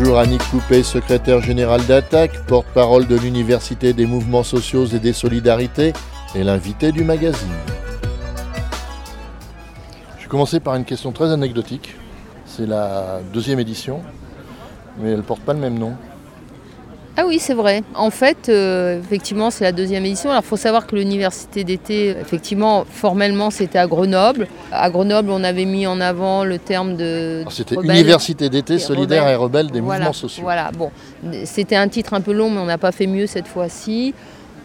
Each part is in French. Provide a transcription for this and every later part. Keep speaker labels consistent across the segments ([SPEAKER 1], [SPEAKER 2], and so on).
[SPEAKER 1] Bonjour Annick Coupé, secrétaire générale d'Attaque, porte-parole de l'Université des mouvements sociaux et des solidarités et l'invité du magazine. Je vais commencer par une question très anecdotique. C'est la deuxième édition, mais elle porte pas le même nom.
[SPEAKER 2] Ah oui, c'est vrai. En fait, euh, effectivement, c'est la deuxième édition. Alors, il faut savoir que l'université d'été, effectivement, formellement, c'était à Grenoble. À Grenoble, on avait mis en avant le terme de.
[SPEAKER 1] C'était Université d'été solidaire et rebelle des mouvements sociaux.
[SPEAKER 2] Voilà, bon. C'était un titre un peu long, mais on n'a pas fait mieux cette fois-ci.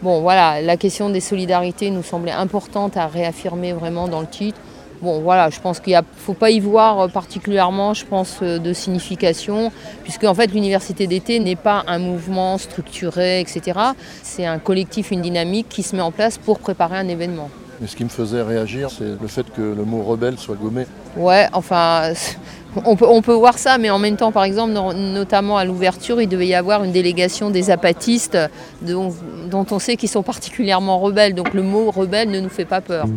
[SPEAKER 2] Bon, voilà, la question des solidarités nous semblait importante à réaffirmer vraiment dans le titre. Bon, voilà, je pense qu'il ne faut pas y voir euh, particulièrement, je pense, euh, de signification, puisque en fait l'université d'été n'est pas un mouvement structuré, etc. C'est un collectif, une dynamique qui se met en place pour préparer un événement.
[SPEAKER 1] Mais ce qui me faisait réagir, c'est le fait que le mot rebelle soit gommé.
[SPEAKER 2] Ouais, enfin, on peut, on peut voir ça, mais en même temps, par exemple, notamment à l'ouverture, il devait y avoir une délégation des apatistes dont, dont on sait qu'ils sont particulièrement rebelles. Donc le mot rebelle ne nous fait pas peur.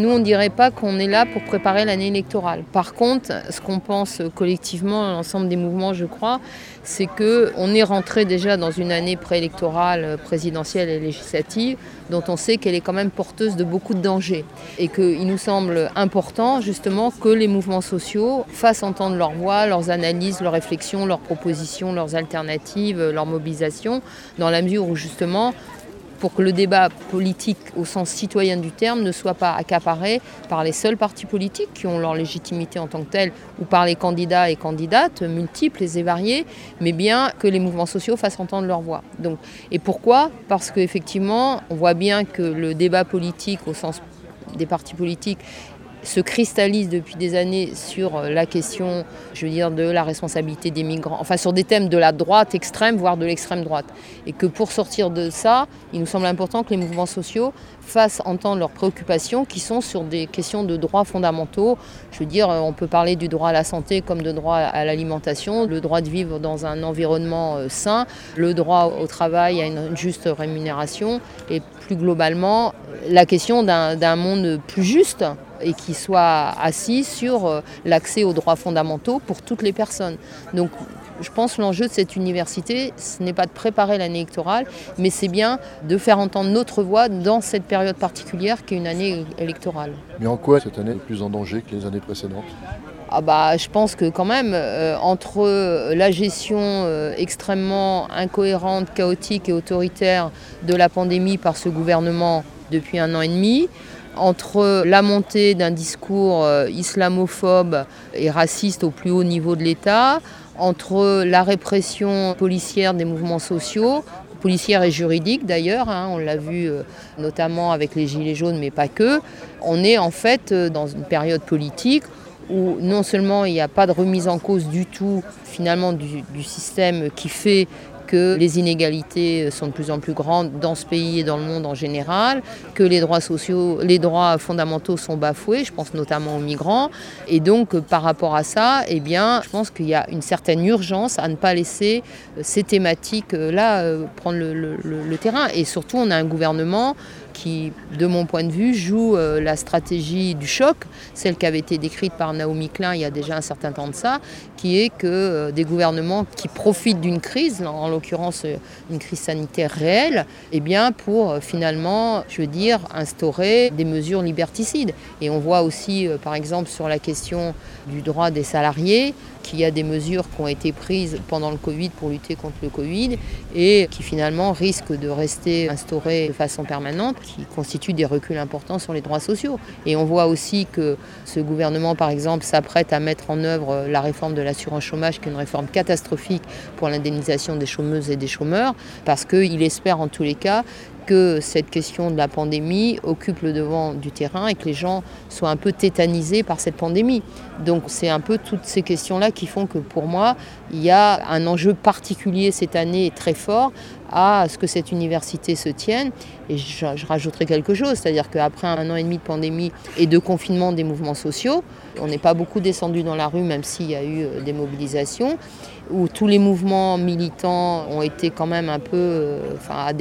[SPEAKER 2] Nous, on ne dirait pas qu'on est là pour préparer l'année électorale. Par contre, ce qu'on pense collectivement, l'ensemble des mouvements, je crois, c'est qu'on est rentré déjà dans une année préélectorale, présidentielle et législative, dont on sait qu'elle est quand même porteuse de beaucoup de dangers. Et qu'il nous semble important, justement, que les mouvements sociaux fassent entendre leur voix, leurs analyses, leurs réflexions, leurs propositions, leurs alternatives, leur mobilisation, dans la mesure où, justement, pour que le débat politique au sens citoyen du terme ne soit pas accaparé par les seuls partis politiques qui ont leur légitimité en tant que tels ou par les candidats et candidates multiples et variés, mais bien que les mouvements sociaux fassent entendre leur voix. Et pourquoi? Parce qu'effectivement, on voit bien que le débat politique au sens des partis politiques se cristallise depuis des années sur euh, la question, je veux dire, de la responsabilité des migrants, enfin sur des thèmes de la droite extrême, voire de l'extrême droite. Et que pour sortir de ça, il nous semble important que les mouvements sociaux fassent entendre leurs préoccupations qui sont sur des questions de droits fondamentaux. Je veux dire, euh, on peut parler du droit à la santé comme de droit à l'alimentation, le droit de vivre dans un environnement euh, sain, le droit au travail à une juste rémunération et plus globalement la question d'un monde plus juste et qui soit assis sur euh, l'accès aux droits fondamentaux pour toutes les personnes. Donc je pense que l'enjeu de cette université, ce n'est pas de préparer l'année électorale, mais c'est bien de faire entendre notre voix dans cette période particulière qui est une année électorale.
[SPEAKER 1] Mais en quoi cette année est plus en danger que les années précédentes?
[SPEAKER 2] Ah bah, je pense que quand même, euh, entre la gestion euh, extrêmement incohérente, chaotique et autoritaire de la pandémie par ce gouvernement depuis un an et demi, entre la montée d'un discours euh, islamophobe et raciste au plus haut niveau de l'État, entre la répression policière des mouvements sociaux, policière et juridique d'ailleurs, hein, on l'a vu euh, notamment avec les Gilets jaunes, mais pas que, on est en fait euh, dans une période politique où non seulement il n'y a pas de remise en cause du tout finalement du, du système qui fait que les inégalités sont de plus en plus grandes dans ce pays et dans le monde en général, que les droits sociaux, les droits fondamentaux sont bafoués, je pense notamment aux migrants. Et donc, par rapport à ça, eh bien, je pense qu'il y a une certaine urgence à ne pas laisser euh, ces thématiques-là euh, prendre le, terrain. Et surtout, on a un gouvernement qui, de mon point de vue, joue euh, la stratégie du choc, celle qui avait été décrite par Naomi Klein il y a déjà un certain temps de ça, qui est que euh, des gouvernements qui profitent d'une crise, en l'occurrence euh, une crise sanitaire réelle, eh bien pour finalement, je veux dire, instaurer des mesures liberticides. Et on voit aussi, par exemple, sur la question du droit des salariés, qu'il y a des mesures qui ont été prises pendant le Covid pour lutter contre le Covid et qui finalement risquent de rester instaurées de façon permanente qui constituent des reculs importants sur les droits sociaux. Et on voit aussi que ce gouvernement, par exemple, s'apprête à mettre en œuvre la réforme de l'assurance chômage, qui est une réforme catastrophique pour l'indemnisation des chômeuses et des chômeurs, parce qu'il espère en tous les cas que cette question de la pandémie occupe le devant du terrain et que les gens soient un peu tétanisés par cette pandémie. Donc c'est un peu toutes ces questions-là qui font que pour moi, il y a un enjeu particulier cette année très fort à ce que cette université se tienne. Et je, je rajouterai quelque chose, c'est-à-dire qu'après un an et demi de pandémie et de confinement des mouvements sociaux, on n'est pas beaucoup descendu dans la rue, même s'il y a eu euh, des mobilisations. Où tous les mouvements militants ont été quand même un peu, euh,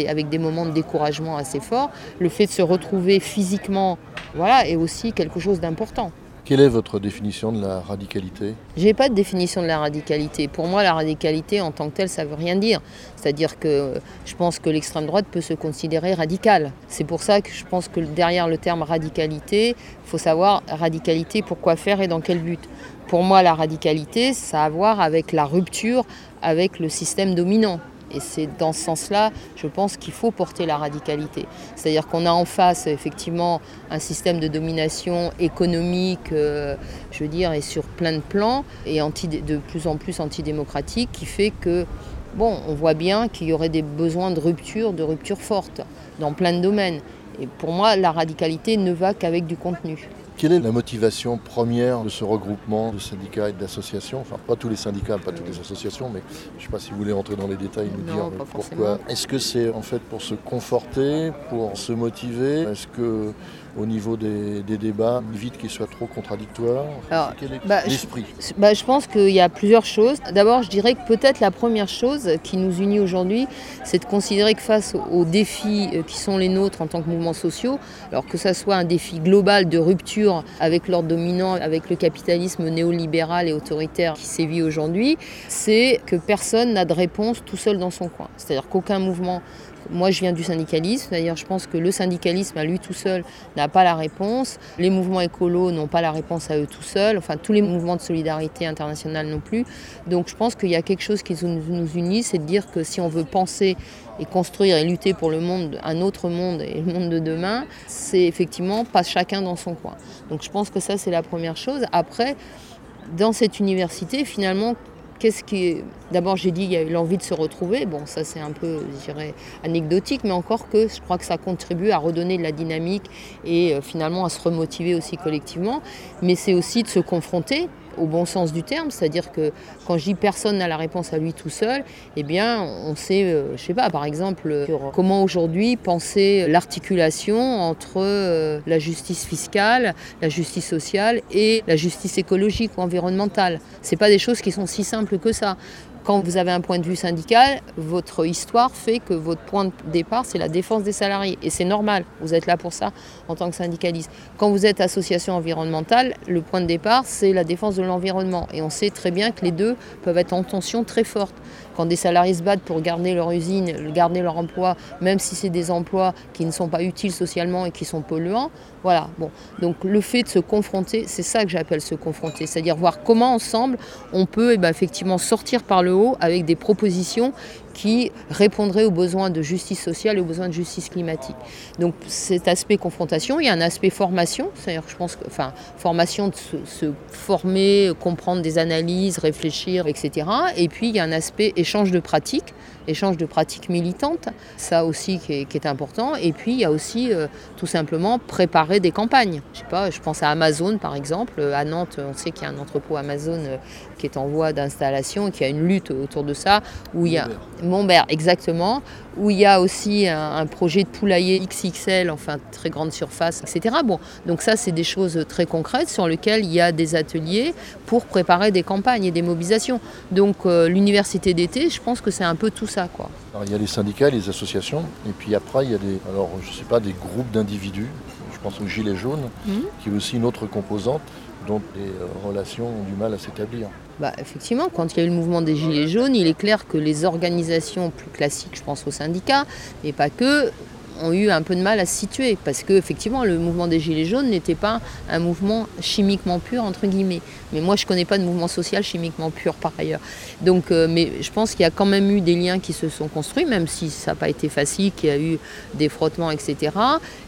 [SPEAKER 2] avec des moments de découragement assez forts, le fait de se retrouver physiquement, voilà, est aussi quelque chose d'important.
[SPEAKER 1] Quelle est votre définition de la radicalité?
[SPEAKER 2] J'ai pas de définition de la radicalité. Pour moi, la radicalité en tant que telle, ça veut rien dire. C'est-à-dire que je pense que l'extrême droite peut se considérer radicale. C'est pour ça que je pense que derrière le terme radicalité, il faut savoir radicalité, pourquoi faire et dans quel but. Pour moi, la radicalité, ça a à voir avec la rupture avec le système dominant. Et c'est dans ce sens-là, je pense qu'il faut porter la radicalité. C'est-à-dire qu'on a en face effectivement un système de domination économique, euh, je veux dire, et sur plein de plans, et de plus en plus antidémocratique, qui fait que, bon, on voit bien qu'il y aurait des besoins de rupture, de rupture forte, dans plein de domaines. Et pour moi, la radicalité ne va qu'avec du contenu.
[SPEAKER 1] Quelle est la motivation première de ce regroupement de syndicats et d'associations? Enfin, pas tous les syndicats, pas toutes les associations, mais je ne sais pas si vous voulez entrer dans les détails, nous dire pourquoi. Est-ce que c'est en fait pour se conforter, pour se motiver? Est-ce que au niveau des, débats, vite qu'ils soient trop contradictoires Quel est bah, l'esprit?
[SPEAKER 2] je, bah, je pense qu'il y a plusieurs choses. D'abord, je dirais que peut-être la première chose qui nous unit aujourd'hui, c'est de considérer que face aux défis euh, qui sont les nôtres en tant que mouvements sociaux, alors que ça soit un défi global de rupture avec l'ordre dominant, avec le capitalisme néolibéral et autoritaire qui sévit aujourd'hui, c'est que personne n'a de réponse tout seul dans son coin. C'est-à-dire qu'aucun mouvement moi, je viens du syndicalisme. D'ailleurs, je pense que le syndicalisme, à lui tout seul, n'a pas la réponse. Les mouvements écolos n'ont pas la réponse à eux tout seuls. Enfin, tous les mouvements de solidarité internationale non plus. Donc, je pense qu'il y a quelque chose qui nous unit, c'est de dire que si on veut penser et construire et lutter pour le monde, un autre monde et le monde de demain, c'est effectivement pas chacun dans son coin. Donc, je pense que ça, c'est la première chose. Après, dans cette université, finalement, Qu'est-ce qui D'abord, j'ai dit qu'il y a eu l'envie de se retrouver. Bon, ça c'est un peu, je anecdotique, mais encore que je crois que ça contribue à redonner de la dynamique et euh, finalement à se remotiver aussi collectivement. Mais c'est aussi de se confronter au bon sens du terme, c'est-à-dire que quand je dis personne n'a la réponse à lui tout seul, eh bien on sait, euh, je sais pas, par exemple, comment aujourd'hui penser l'articulation entre euh, la justice fiscale, la justice sociale et la justice écologique ou environnementale. C'est pas des choses qui sont si simples que ça. Quand vous avez un point de vue syndical, votre histoire fait que votre point de départ, c'est la défense des salariés. Et c'est normal, vous êtes là pour ça en tant que syndicaliste. Quand vous êtes association environnementale, le point de départ, c'est la défense de l'environnement. Et on sait très bien que les deux peuvent être en tension très forte. Quand des salariés se battent pour garder leur usine, garder leur emploi, même si c'est des emplois qui ne sont pas utiles socialement et qui sont polluants, voilà. Bon. Donc le fait de se confronter, c'est ça que j'appelle se confronter, c'est-à-dire voir comment ensemble on peut eh ben, effectivement sortir par le haut avec des propositions qui répondrait aux besoins de justice sociale et aux besoins de justice climatique. Donc cet aspect confrontation, il y a un aspect formation, c'est-à-dire je pense que, enfin, formation de se, former, comprendre des analyses, réfléchir, etc. Et puis il y a un aspect échange de pratiques, échange de pratiques militantes, ça aussi qui est, important. Et puis il y a aussi euh, tout simplement préparer des campagnes. Je sais pas, je pense à Amazon par exemple. À Nantes, on sait qu'il y a un entrepôt Amazon euh, qui est en voie d'installation, qui a une lutte autour de ça, où il y a Montbert, exactement, où il y a aussi un, projet de poulailler XXL, enfin très grande surface, etc. Bon, donc ça, c'est des choses très concrètes sur lesquelles il y a des ateliers pour préparer des campagnes et des mobilisations. Donc euh, l'université d'été, je pense que c'est un peu tout ça, quoi.
[SPEAKER 1] Alors, il y a les syndicats, les associations, et puis après il y a des, alors je sais pas, des groupes d'individus. Je pense aux gilets jaunes, mmh. qui est aussi une autre composante dont les euh, relations ont du mal à s'établir.
[SPEAKER 2] Bah, effectivement, quand il y a eu le mouvement des Gilets jaunes, il est clair que les organisations plus classiques, je pense aux syndicats, mais pas que, ont eu un peu de mal à se situer parce que effectivement le mouvement des gilets jaunes n'était pas un mouvement chimiquement pur entre guillemets. Mais moi je connais pas de mouvement social chimiquement pur par ailleurs. Donc euh, mais je pense qu'il y a quand même eu des liens qui se sont construits même si ça n'a pas été facile, qu'il y a eu des frottements etc.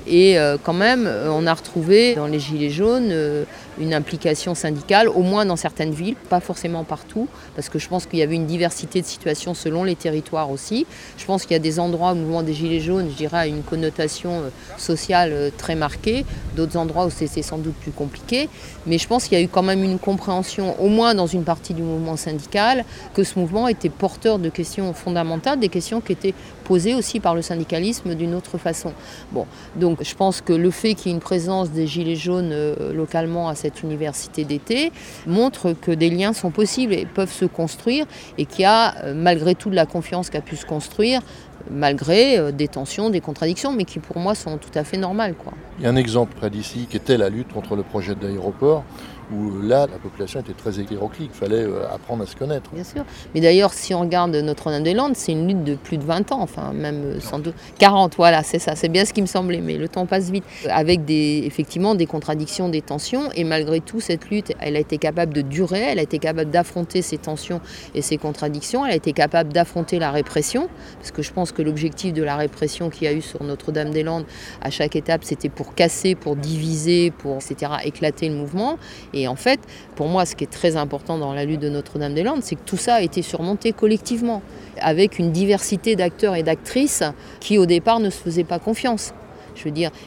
[SPEAKER 2] Et euh, quand même on a retrouvé dans les gilets jaunes euh, une implication syndicale au moins dans certaines villes, pas forcément partout parce que je pense qu'il y avait une diversité de situations selon les territoires aussi. Je pense qu'il y a des endroits où le mouvement des gilets jaunes, je dirais, a une connotation euh, sociale euh, très marquée, d'autres endroits où c'est sans doute plus compliqué. Mais je pense qu'il y a eu quand même une compréhension, au moins dans une partie du mouvement syndical, que ce mouvement était porteur de questions fondamentales, des questions qui étaient posées aussi par le syndicalisme d'une autre façon. Bon, donc je pense que le fait qu'il y ait une présence des Gilets jaunes euh, localement à cette université d'été montre que des liens sont possibles et peuvent se construire et qu'il y a, euh, malgré tout, de la confiance qui a pu se construire malgré euh, des tensions, des contradictions, mais qui pour moi sont tout à fait normales.
[SPEAKER 1] Il y a un exemple près d'ici qui était la lutte contre le projet d'aéroport où là, la population était très hétéroclite. Il fallait euh, apprendre à se connaître.
[SPEAKER 2] Bien sûr. Mais d'ailleurs, si on regarde Notre-Dame-des-Landes, c'est une lutte de plus de 20 ans, enfin même euh, sans doute 40, voilà, c'est ça. C'est bien ce qui me semblait, mais le temps passe vite. Avec effectivement des contradictions, des tensions. Et malgré tout, cette lutte, elle a été capable de durer, elle a été capable d'affronter ces tensions et ces contradictions. Elle a été capable d'affronter la répression, parce que je pense que l'objectif de la répression qu'il y a eu sur Notre-Dame-des-Landes, à chaque étape, c'était pour casser, pour diviser, pour, etc., éclater le mouvement. Et en fait, pour moi, ce qui est très important dans la lutte de Notre-Dame-des-Landes, c'est que tout ça a été surmonté collectivement, avec une diversité d'acteurs et d'actrices qui, au départ, ne se faisaient pas confiance.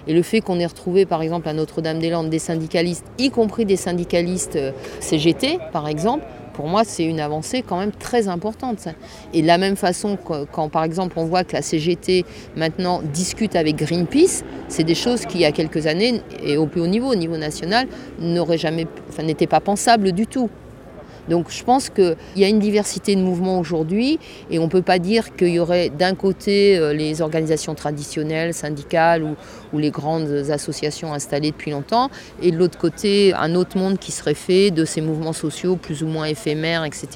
[SPEAKER 2] Et le fait qu'on ait retrouvé, par exemple, à Notre-Dame-des-Landes des syndicalistes, y compris des syndicalistes euh, CGT, par exemple, pour moi, c'est une avancée quand même très importante. Et de la même façon, quand, par exemple on voit que la CGT maintenant discute avec Greenpeace, c'est des choses qui, il y a quelques années, et au plus haut niveau, au niveau national, n'auraient jamais, n'étaient pas pensables du tout. Donc je pense qu'il y a une diversité de mouvements aujourd'hui et on ne peut pas dire qu'il y aurait d'un côté euh, les organisations traditionnelles, syndicales ou, les grandes associations installées depuis longtemps et de l'autre côté un autre monde qui serait fait de ces mouvements sociaux plus ou moins éphémères, etc.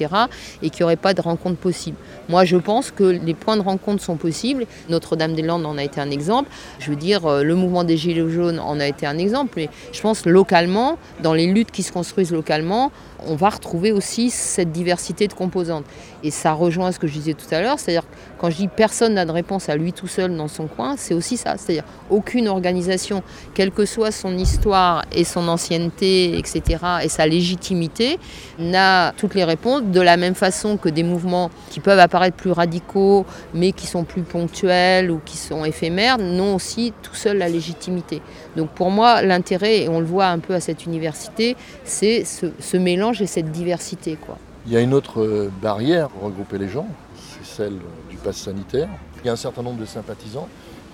[SPEAKER 2] et qu'il n'y aurait pas de rencontre possible. Moi je pense que les points de rencontre sont possibles. Notre-Dame-des-Landes en a été un exemple. Je veux dire, euh, le mouvement des Gilets jaunes en a été un exemple. Mais je pense localement, dans les luttes qui se construisent localement, on va retrouver aussi cette diversité de composantes. Et ça rejoint ce que je disais tout à l'heure, c'est-à-dire quand je dis personne n'a de réponse à lui tout seul dans son coin, c'est aussi ça, c'est-à-dire aucune organisation, quelle que soit son histoire et son ancienneté, etc., et sa légitimité, n'a toutes les réponses de la même façon que des mouvements qui peuvent apparaître plus radicaux, mais qui sont plus ponctuels ou qui sont éphémères, n'ont aussi tout seul la légitimité. Donc pour moi, l'intérêt, et on le voit un peu à cette université, c'est ce, mélange et cette diversité. Quoi.
[SPEAKER 1] Il y a une autre euh, barrière pour regrouper les gens, c'est celle du pass sanitaire. Il y a un certain nombre de sympathisants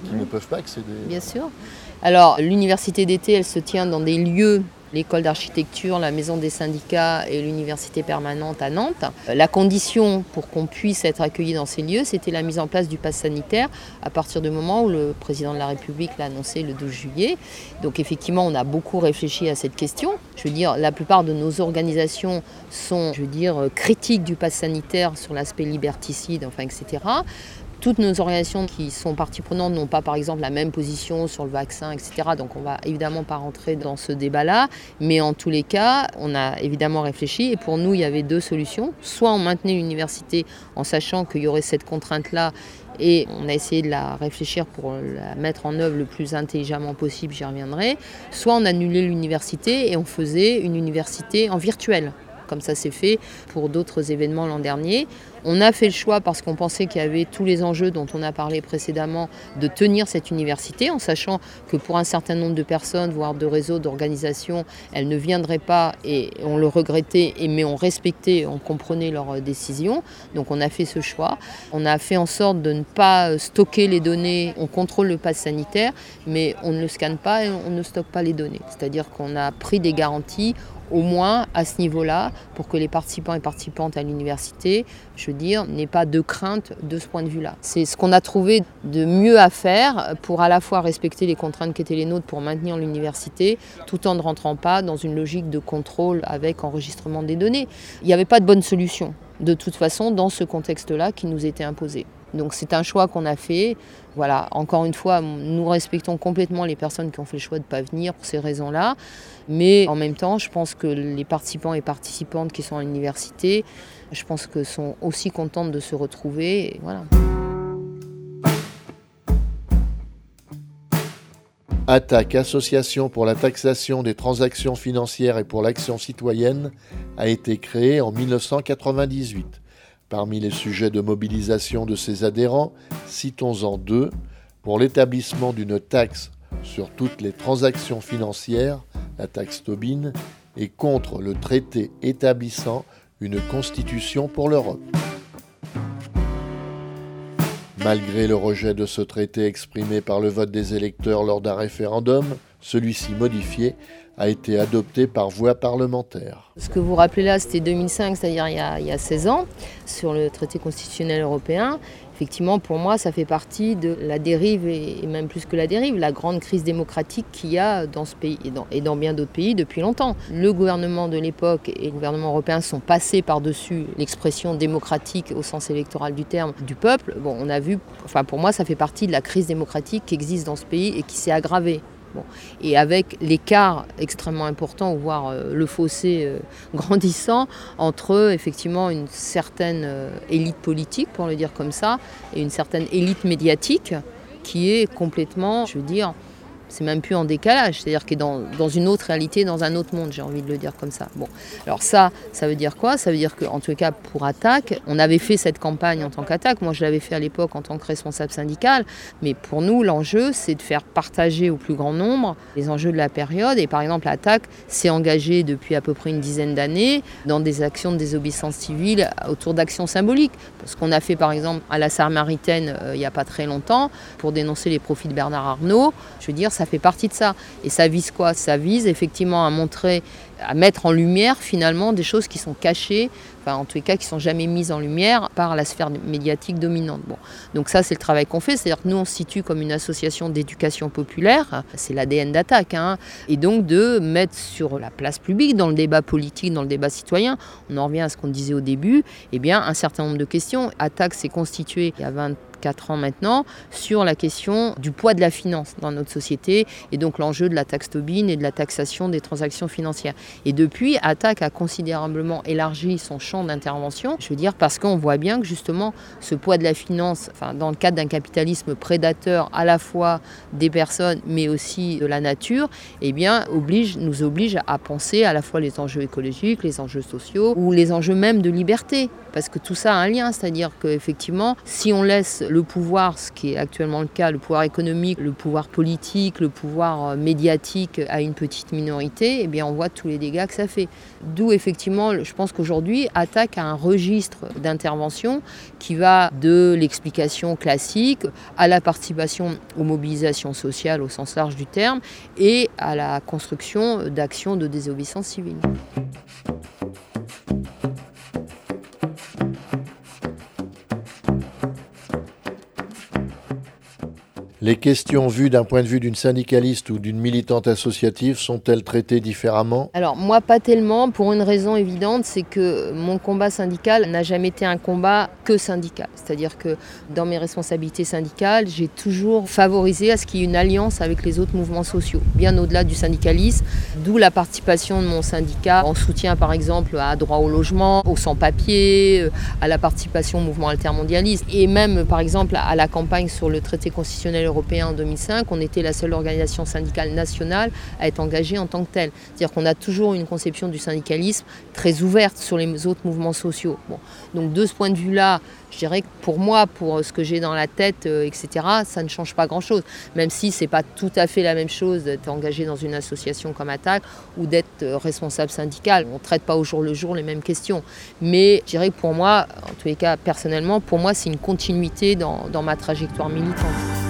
[SPEAKER 1] qui ne peuvent pas accéder.
[SPEAKER 2] Bien sûr. Alors, l'université d'été, elle se tient dans des lieux l'école d'architecture, la maison des syndicats et l'université permanente à Nantes. La condition pour qu'on puisse être accueilli dans ces lieux, c'était la mise en place du pass sanitaire à partir du moment où le président de la République l'a annoncé le 12 juillet. Donc effectivement, on a beaucoup réfléchi à cette question. Je veux dire, la plupart de nos organisations sont, je veux dire, critiques du pass sanitaire sur l'aspect liberticide, enfin, etc. Toutes nos organisations qui sont parties prenantes n'ont pas, par exemple, la même position sur le vaccin, etc. Donc, on va évidemment pas rentrer dans ce débat-là. Mais en tous les cas, on a évidemment réfléchi. Et pour nous, il y avait deux solutions. Soit on maintenait l'université en sachant qu'il y aurait cette contrainte-là et on a essayé de la réfléchir pour la mettre en œuvre le plus intelligemment possible, j'y reviendrai. Soit on annulait l'université et on faisait une université en virtuel comme ça s'est fait pour d'autres événements l'an dernier. On a fait le choix parce qu'on pensait qu'il y avait tous les enjeux dont on a parlé précédemment de tenir cette université, en sachant que pour un certain nombre de personnes, voire de réseaux, d'organisations, elle ne viendrait pas et on le regrettait, mais on respectait, on comprenait leurs décisions. Donc on a fait ce choix. On a fait en sorte de ne pas stocker les données. On contrôle le pass sanitaire, mais on ne le scanne pas et on ne stocke pas les données. C'est-à-dire qu'on a pris des garanties au moins à ce niveau-là, pour que les participants et participantes à l'université, dire, n'aient pas de crainte de ce point de vue-là. C'est ce qu'on a trouvé de mieux à faire pour à la fois respecter les contraintes qui étaient les nôtres pour maintenir l'université, tout en ne rentrant pas dans une logique de contrôle avec enregistrement des données. Il n'y avait pas de bonne solution, de toute façon, dans ce contexte-là qui nous était imposé. Donc c'est un choix qu'on a fait. Voilà, encore une fois, nous respectons complètement les personnes qui ont fait le choix de ne pas venir pour ces raisons-là. Mais en même temps, je pense que les participants et participantes qui sont à l'université, je pense que sont aussi contentes de se retrouver. voilà.
[SPEAKER 1] Attaque Association pour la taxation des transactions financières et pour l'action citoyenne a été créée en 1998. Parmi les sujets de mobilisation de ses adhérents, citons-en deux, pour l'établissement d'une taxe sur toutes les transactions financières, la taxe Tobin, et contre le traité établissant une constitution pour l'Europe. Malgré le rejet de ce traité exprimé par le vote des électeurs lors d'un référendum, celui-ci modifié a été adopté par voie parlementaire.
[SPEAKER 2] Ce que vous rappelez là, c'était 2005, c'est-à-dire il, il, y a 16 ans, sur le traité constitutionnel européen. Effectivement, pour moi, ça fait partie de la dérive, et même plus que la dérive, la grande crise démocratique qu'il y a dans ce pays et dans, bien d'autres pays depuis longtemps. Le gouvernement de l'époque et le gouvernement européen sont passés par-dessus l'expression démocratique au sens électoral du terme du peuple. Bon, on a vu, enfin pour moi, ça fait partie de la crise démocratique qui existe dans ce pays et qui s'est aggravée. Et avec l'écart extrêmement important, voire euh, le fossé euh, grandissant entre effectivement une certaine euh, élite politique, pour le dire comme ça, et une certaine élite médiatique qui est complètement, je veux dire, c'est même plus en décalage, c'est-à-dire qu'il est dans, dans, une autre réalité, dans un autre monde, j'ai envie de le dire comme ça. Bon, alors ça, ça veut dire quoi? Ça veut dire qu'en tout cas, pour Attaque, on avait fait cette campagne en tant qu'Attaque. Moi, je l'avais fait à l'époque en tant que responsable syndical. Mais pour nous, l'enjeu, c'est de faire partager au plus grand nombre les enjeux de la période. Et par exemple, Attaque s'est engagé depuis à peu près une dizaine d'années dans des actions de désobéissance civile autour d'actions symboliques. Ce qu'on a fait, par exemple, à la Samaritaine euh, il n'y a pas très longtemps pour dénoncer les profits de Bernard Arnault. Je veux dire, ça fait partie de ça. Et ça vise quoi? Ça vise effectivement à montrer, à mettre en lumière finalement des choses qui sont cachées, enfin en tous les cas qui sont jamais mises en lumière par la sphère médiatique dominante. Donc ça c'est le travail qu'on fait, c'est-à-dire que nous on se situe comme une association d'éducation populaire, c'est l'ADN d'attaque, hein, et donc de mettre sur la place publique, dans le débat politique, dans le débat citoyen, on en revient à ce qu'on disait au début, eh bien un certain nombre de questions. Attaque s'est constitué il y a 20 ans maintenant sur la question du poids de la finance dans notre société et donc l'enjeu de la taxe Tobin et de la taxation des transactions financières. Et depuis, Attaque a considérablement élargi son champ d'intervention, je veux dire parce qu'on voit bien que justement ce poids de la finance, enfin, dans le cadre d'un capitalisme prédateur à la fois des personnes mais aussi de la nature, eh bien, oblige, nous oblige à penser à la fois les enjeux écologiques, les enjeux sociaux ou les enjeux même de liberté parce que tout ça a un lien, c'est-à-dire qu'effectivement, si on laisse le pouvoir, ce qui est actuellement le cas, le pouvoir économique, le pouvoir politique, le pouvoir euh, médiatique à une petite minorité, eh bien on voit tous les dégâts que ça fait. D'où effectivement, je pense qu'aujourd'hui, attaque à un registre d'intervention qui va de l'explication classique à la participation aux mobilisations sociales au sens large du terme et à la construction d'actions de désobéissance civile.
[SPEAKER 1] Les questions vues d'un point de vue d'une syndicaliste ou d'une militante associative sont-elles traitées différemment?
[SPEAKER 2] Alors moi pas tellement, pour une raison évidente, c'est que mon combat syndical n'a jamais été un combat que syndical. C'est-à-dire que dans mes responsabilités syndicales, j'ai toujours favorisé à ce qu'il y ait une alliance avec les autres mouvements sociaux, bien au-delà du syndicalisme, d'où la participation de mon syndicat en soutien par exemple à droit au logement, aux sans-papiers, à la participation au mouvement altermondialiste et même par exemple à la campagne sur le traité constitutionnel en 2005, on était la seule organisation syndicale nationale à être engagée en tant que telle. C'est-à-dire qu'on a toujours une conception du syndicalisme très ouverte sur les autres mouvements sociaux. Donc de ce point de vue-là, je dirais que pour moi, pour ce que j'ai dans la tête, euh, etc., ça ne change pas grand-chose. Même si ce n'est pas tout à fait la même chose d'être engagé dans une association comme Attaque ou d'être euh, responsable syndical. On ne traite pas au jour le jour les mêmes questions. Mais je dirais que pour moi, en tous les cas personnellement, pour moi, c'est une continuité dans ma trajectoire militante.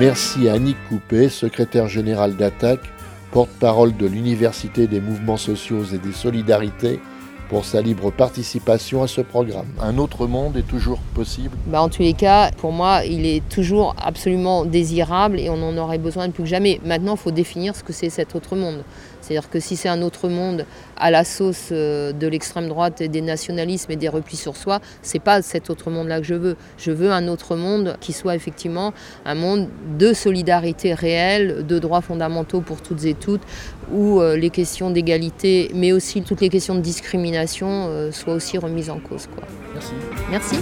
[SPEAKER 1] Merci à Annick Coupé, secrétaire général d'Attaque, porte-parole de l'Université des mouvements sociaux et des solidarités, pour sa libre participation à ce programme. Un autre monde est toujours possible
[SPEAKER 2] bah En tous les cas, pour moi, il est toujours absolument désirable et on en aurait besoin plus que jamais. Maintenant, il faut définir ce que c'est cet autre monde. C'est-à-dire que si c'est un autre monde à la sauce euh, de l'extrême droite et des nationalismes et des replis sur soi, c'est pas cet autre monde-là que je veux. Je veux un autre monde qui soit effectivement un monde de solidarité réelle, de droits fondamentaux pour toutes et toutes, où euh, les questions d'égalité, mais aussi toutes les questions de discrimination euh, soient aussi remises en cause. Quoi.
[SPEAKER 1] Merci.
[SPEAKER 2] Merci.